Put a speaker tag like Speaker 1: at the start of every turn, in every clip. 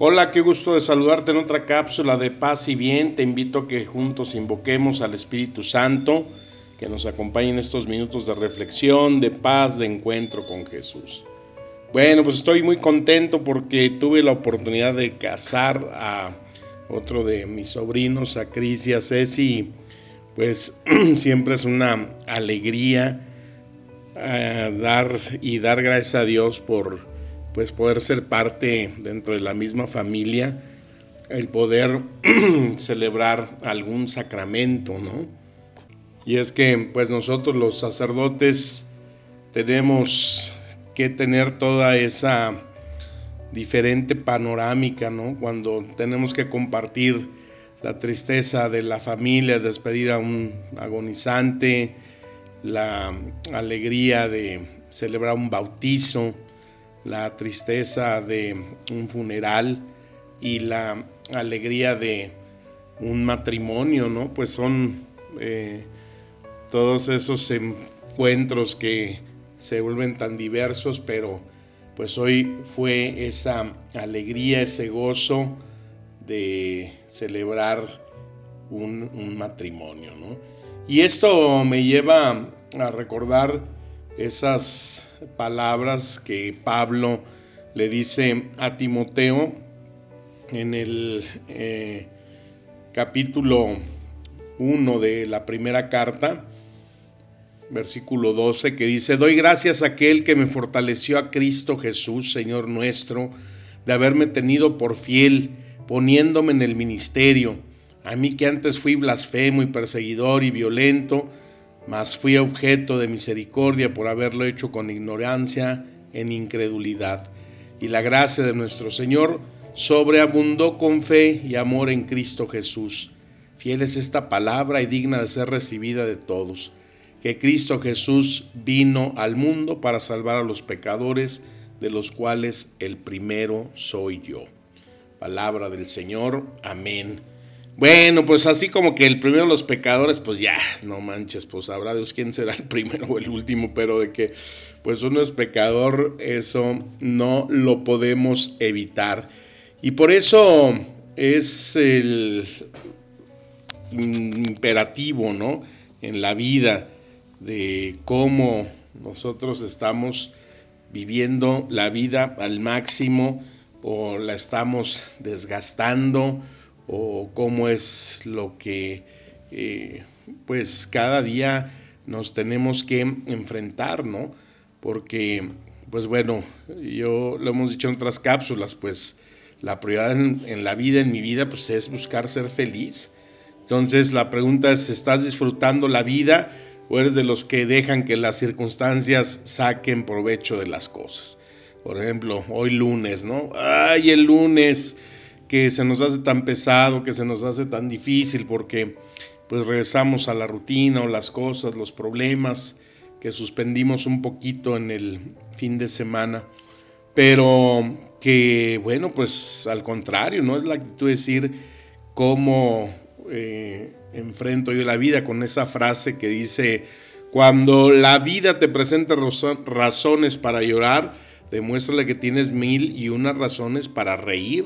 Speaker 1: Hola, qué gusto de saludarte en otra cápsula de paz y bien. Te invito a que juntos invoquemos al Espíritu Santo, que nos acompañe en estos minutos de reflexión, de paz, de encuentro con Jesús. Bueno, pues estoy muy contento porque tuve la oportunidad de casar a otro de mis sobrinos, a Cris y a Ceci. Pues siempre es una alegría eh, dar y dar gracias a Dios por pues poder ser parte dentro de la misma familia, el poder celebrar algún sacramento, ¿no? Y es que pues nosotros los sacerdotes tenemos que tener toda esa diferente panorámica, ¿no? Cuando tenemos que compartir la tristeza de la familia, despedir a un agonizante, la alegría de celebrar un bautizo, la tristeza de un funeral y la alegría de un matrimonio, ¿no? Pues son eh, todos esos encuentros que se vuelven tan diversos, pero pues hoy fue esa alegría, ese gozo de celebrar un, un matrimonio, ¿no? Y esto me lleva a recordar esas palabras que Pablo le dice a Timoteo en el eh, capítulo 1 de la primera carta, versículo 12, que dice, doy gracias a aquel que me fortaleció a Cristo Jesús, Señor nuestro, de haberme tenido por fiel, poniéndome en el ministerio, a mí que antes fui blasfemo y perseguidor y violento, mas fui objeto de misericordia por haberlo hecho con ignorancia en incredulidad. Y la gracia de nuestro Señor sobreabundó con fe y amor en Cristo Jesús. Fiel es esta palabra y digna de ser recibida de todos, que Cristo Jesús vino al mundo para salvar a los pecadores, de los cuales el primero soy yo. Palabra del Señor. Amén bueno, pues así como que el primero de los pecadores, pues ya, no manches, pues sabrá Dios quién será el primero o el último, pero de que pues uno es pecador, eso no lo podemos evitar. Y por eso es el imperativo, ¿no? En la vida de cómo nosotros estamos viviendo la vida al máximo o la estamos desgastando o cómo es lo que eh, pues cada día nos tenemos que enfrentar, ¿no? Porque, pues bueno, yo lo hemos dicho en otras cápsulas, pues la prioridad en, en, la vida, en mi vida, pues es buscar ser feliz. Entonces la pregunta es, ¿estás disfrutando la vida o eres de los que dejan que las circunstancias saquen provecho de las cosas? Por ejemplo, hoy lunes, ¿no? Ay, el lunes que se nos hace tan pesado, que se nos hace tan difícil, porque pues regresamos a la rutina o las cosas, los problemas que suspendimos un poquito en el fin de semana, pero que bueno, pues al contrario, no es la actitud de decir cómo eh, enfrento yo la vida con esa frase que dice, cuando la vida te presenta razones para llorar, demuéstrale que tienes mil y unas razones para reír.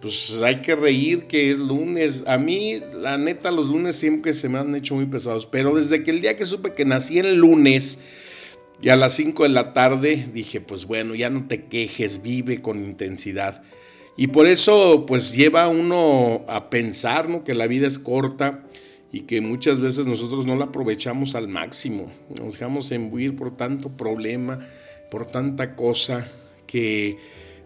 Speaker 1: Pues hay que reír que es lunes. A mí, la neta, los lunes siempre se me han hecho muy pesados. Pero desde que el día que supe que nací el lunes y a las 5 de la tarde, dije, pues bueno, ya no te quejes, vive con intensidad. Y por eso, pues lleva uno a pensar ¿no? que la vida es corta y que muchas veces nosotros no la aprovechamos al máximo. Nos dejamos embuir por tanto problema, por tanta cosa que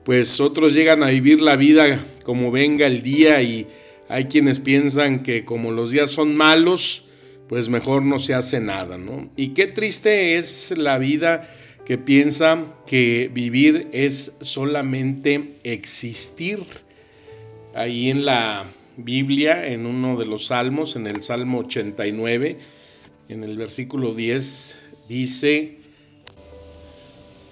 Speaker 1: pues otros llegan a vivir la vida como venga el día y hay quienes piensan que como los días son malos, pues mejor no se hace nada, ¿no? Y qué triste es la vida que piensa que vivir es solamente existir. Ahí en la Biblia, en uno de los salmos, en el Salmo 89, en el versículo 10, dice,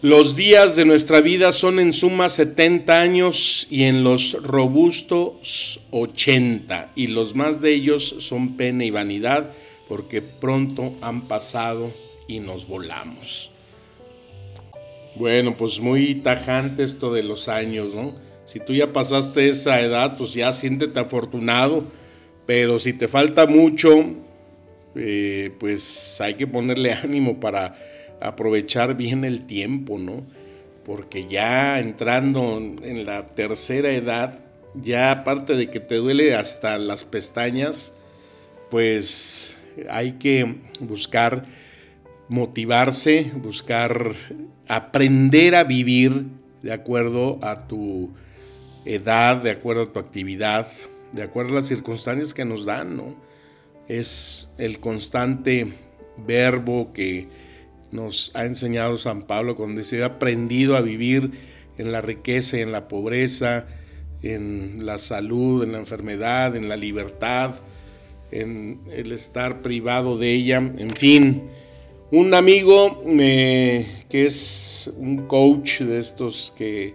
Speaker 1: los días de nuestra vida son en suma 70 años y en los robustos 80, y los más de ellos son pena y vanidad, porque pronto han pasado y nos volamos. Bueno, pues muy tajante esto de los años, ¿no? Si tú ya pasaste esa edad, pues ya siéntete afortunado, pero si te falta mucho, eh, pues hay que ponerle ánimo para aprovechar bien el tiempo, ¿no? Porque ya entrando en la tercera edad, ya aparte de que te duele hasta las pestañas, pues hay que buscar motivarse, buscar aprender a vivir de acuerdo a tu edad, de acuerdo a tu actividad, de acuerdo a las circunstancias que nos dan, ¿no? Es el constante verbo que nos ha enseñado San Pablo cuando dice, he aprendido a vivir en la riqueza y en la pobreza, en la salud, en la enfermedad, en la libertad, en el estar privado de ella, en fin. Un amigo que es un coach de estos que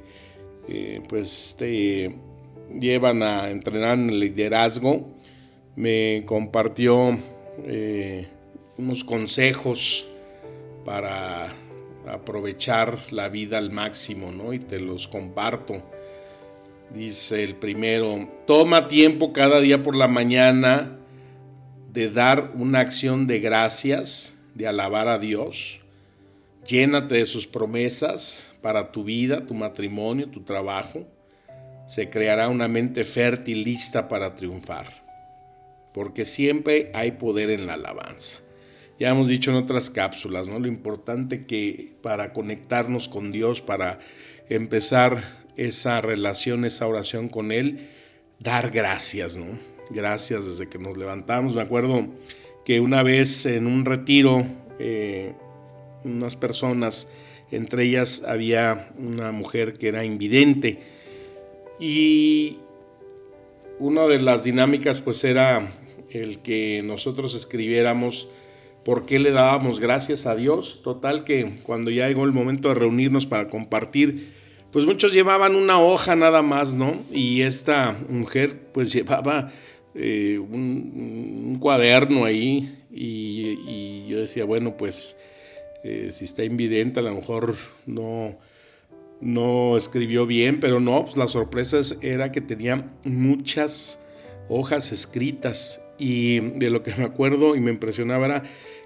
Speaker 1: eh, pues te llevan a entrenar en el liderazgo, me compartió eh, unos consejos para aprovechar la vida al máximo, ¿no? Y te los comparto. Dice el primero, toma tiempo cada día por la mañana de dar una acción de gracias, de alabar a Dios. Llénate de sus promesas para tu vida, tu matrimonio, tu trabajo. Se creará una mente fértil lista para triunfar. Porque siempre hay poder en la alabanza. Ya hemos dicho en otras cápsulas, ¿no? Lo importante que para conectarnos con Dios, para empezar esa relación, esa oración con Él, dar gracias, ¿no? Gracias desde que nos levantamos. Me acuerdo que una vez en un retiro, eh, unas personas, entre ellas había una mujer que era invidente. Y una de las dinámicas pues era el que nosotros escribiéramos por qué le dábamos gracias a Dios. Total que cuando ya llegó el momento de reunirnos para compartir, pues muchos llevaban una hoja nada más, ¿no? Y esta mujer pues llevaba eh, un, cuaderno ahí y, yo decía, bueno, pues eh, si está invidente a lo mejor no, no escribió bien, pero no, pues la sorpresa era que tenía muchas hojas escritas y de lo que me acuerdo y me impresionaba era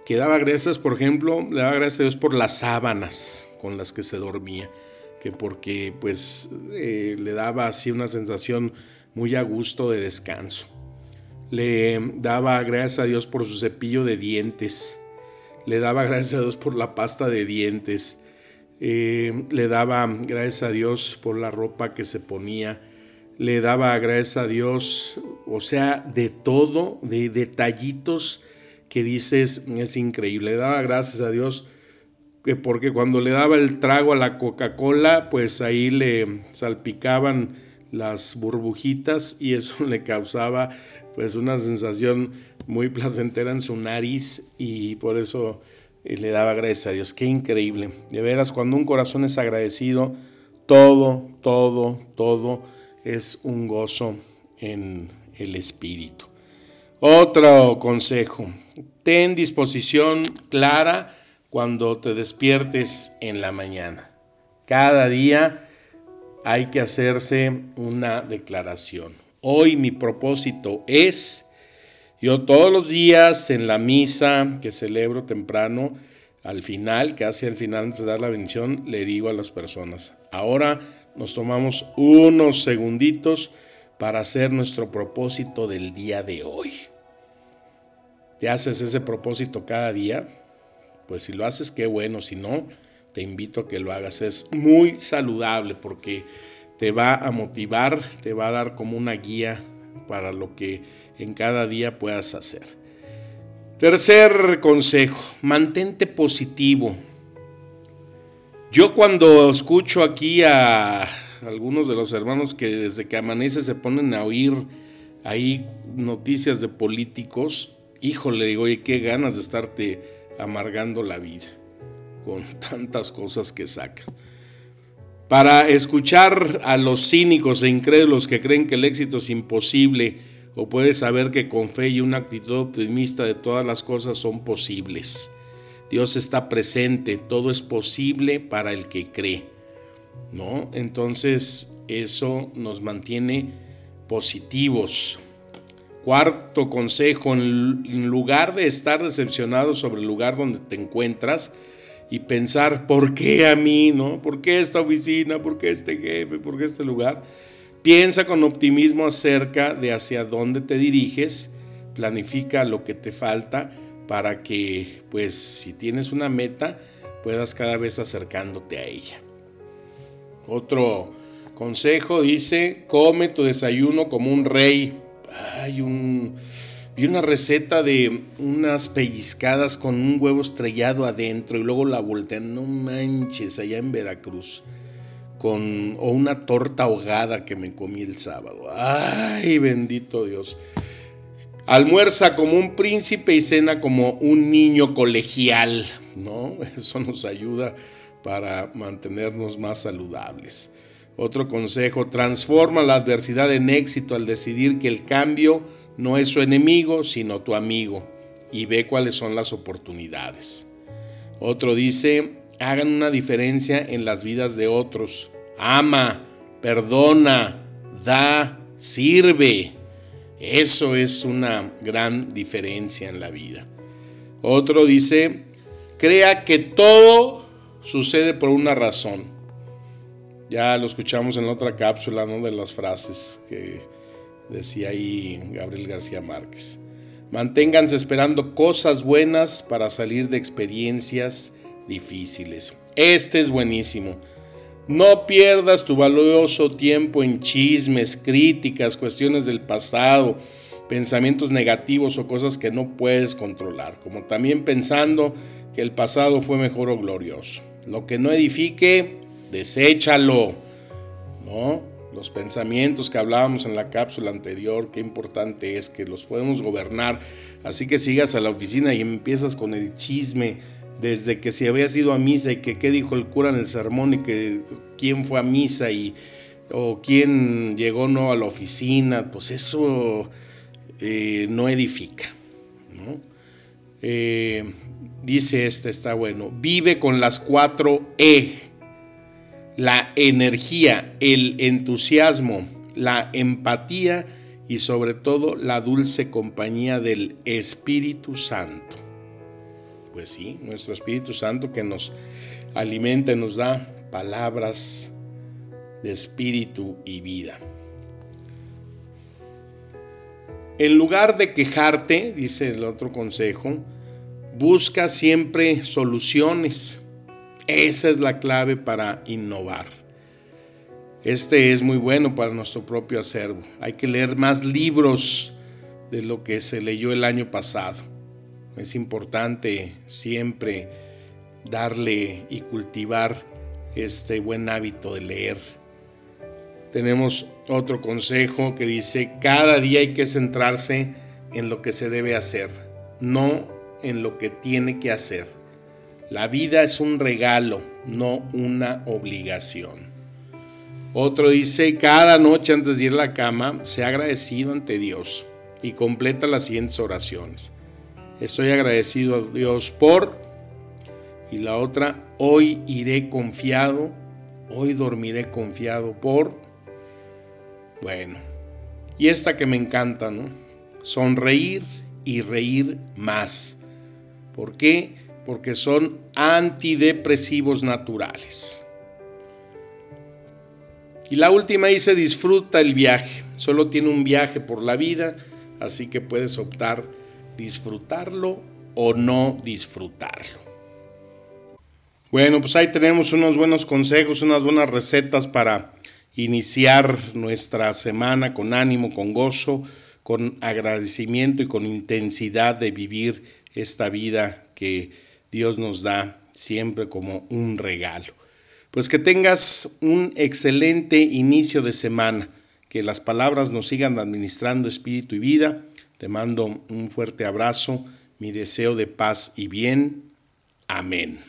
Speaker 1: que daba gracias, por ejemplo, le daba gracias a Dios por las sábanas con las que se dormía, que porque pues eh, le daba así una sensación muy a gusto de descanso. Le daba gracias a Dios por su cepillo de dientes, le daba gracias a Dios por la pasta de dientes, eh, le daba gracias a Dios por la ropa que se ponía, le daba gracias a Dios, o sea, de todo, de detallitos que dices, es increíble, le daba gracias a Dios que porque cuando le daba el trago a la Coca-Cola, pues ahí le salpicaban las burbujitas y eso le causaba pues una sensación muy placentera en su nariz y por eso eh, le daba gracias a Dios. Qué increíble. De veras, cuando un corazón es agradecido, todo, todo, todo es un gozo en el espíritu. Otro consejo, ten disposición clara cuando te despiertes en la mañana. Cada día hay que hacerse una declaración. Hoy mi propósito es, yo todos los días en la misa que celebro temprano, al final, casi al final antes de dar la bendición, le digo a las personas, ahora nos tomamos unos segunditos para hacer nuestro propósito del día de hoy. ¿Te haces ese propósito cada día? Pues si lo haces, qué bueno, si no, te invito a que lo hagas. Es muy saludable porque te va a motivar, te va a dar como una guía para lo que en cada día puedas hacer. Tercer consejo, mantente positivo. Yo cuando escucho aquí a algunos de los hermanos que desde que amanece se ponen a oír ahí noticias de políticos, híjole, digo, oye, qué ganas de estarte amargando la vida con tantas cosas que sacan. Para escuchar a los cínicos e incrédulos que creen que el éxito es imposible, o puedes saber que con fe y una actitud optimista de todas las cosas son posibles. Dios está presente, todo es posible para el que cree. ¿No? Entonces, eso nos mantiene positivos. Cuarto consejo, en lugar de estar decepcionado sobre el lugar donde te encuentras y pensar, ¿por qué a mí? ¿No? ¿Por qué esta oficina? ¿Por qué este jefe? ¿Por qué este lugar? Piensa con optimismo acerca de hacia dónde te diriges, planifica lo que te falta para que, pues, si tienes una meta, puedas cada vez acercándote a ella. Otro consejo dice, come tu desayuno como un rey. Hay vi una receta de unas pellizcadas con un huevo estrellado adentro y luego la voltean, no manches, allá en Veracruz. Con, o una torta ahogada que me comí el sábado. Ay, bendito Dios. Almuerza como un príncipe y cena como un niño colegial, ¿no? Eso nos ayuda para mantenernos más saludables. Otro consejo, transforma la adversidad en éxito al decidir que el cambio no es su enemigo, sino tu amigo, y ve cuáles son las oportunidades. Otro dice, hagan una diferencia en las vidas de otros. Ama, perdona, da, sirve. Eso es una gran diferencia en la vida. Otro dice, crea que todo sucede por una razón. Ya lo escuchamos en la otra cápsula, ¿no? De las frases que decía ahí Gabriel García Márquez. Manténganse esperando cosas buenas para salir de experiencias difíciles. Este es buenísimo. No pierdas tu valioso tiempo en chismes, críticas, cuestiones del pasado, pensamientos negativos o cosas que no puedes controlar, como también pensando que el pasado fue mejor o glorioso. Lo que no edifique, deséchalo. ¿No? Los pensamientos que hablábamos en la cápsula anterior, qué importante es que los podemos gobernar. Así que sigas a la oficina y empiezas con el chisme desde que si había ido a misa y que qué dijo el cura en el sermón y que quién fue a misa y o quién llegó no a la oficina, pues eso eh, no edifica. Eh, dice este, está bueno, vive con las cuatro E, la energía, el entusiasmo, la empatía y sobre todo la dulce compañía del Espíritu Santo. Pues sí, nuestro Espíritu Santo que nos alimenta, nos da palabras de espíritu y vida. En lugar de quejarte, dice el otro consejo, busca siempre soluciones. Esa es la clave para innovar. Este es muy bueno para nuestro propio acervo. Hay que leer más libros de lo que se leyó el año pasado. Es importante siempre darle y cultivar este buen hábito de leer. Tenemos otro consejo que dice, cada día hay que centrarse en lo que se debe hacer, no en lo que tiene que hacer. La vida es un regalo, no una obligación. Otro dice, cada noche antes de ir a la cama, sea agradecido ante Dios y completa las siguientes oraciones. Estoy agradecido a Dios por, y la otra, hoy iré confiado, hoy dormiré confiado por, bueno, y esta que me encanta, ¿no? Sonreír y reír más. ¿Por qué? Porque son antidepresivos naturales. Y la última dice, disfruta el viaje. Solo tiene un viaje por la vida, así que puedes optar disfrutarlo o no disfrutarlo. Bueno, pues ahí tenemos unos buenos consejos, unas buenas recetas para iniciar nuestra semana con ánimo, con gozo, con agradecimiento y con intensidad de vivir esta vida que Dios nos da siempre como un regalo. Pues que tengas un excelente inicio de semana, que las palabras nos sigan administrando espíritu y vida. Te mando un fuerte abrazo, mi deseo de paz y bien. Amén.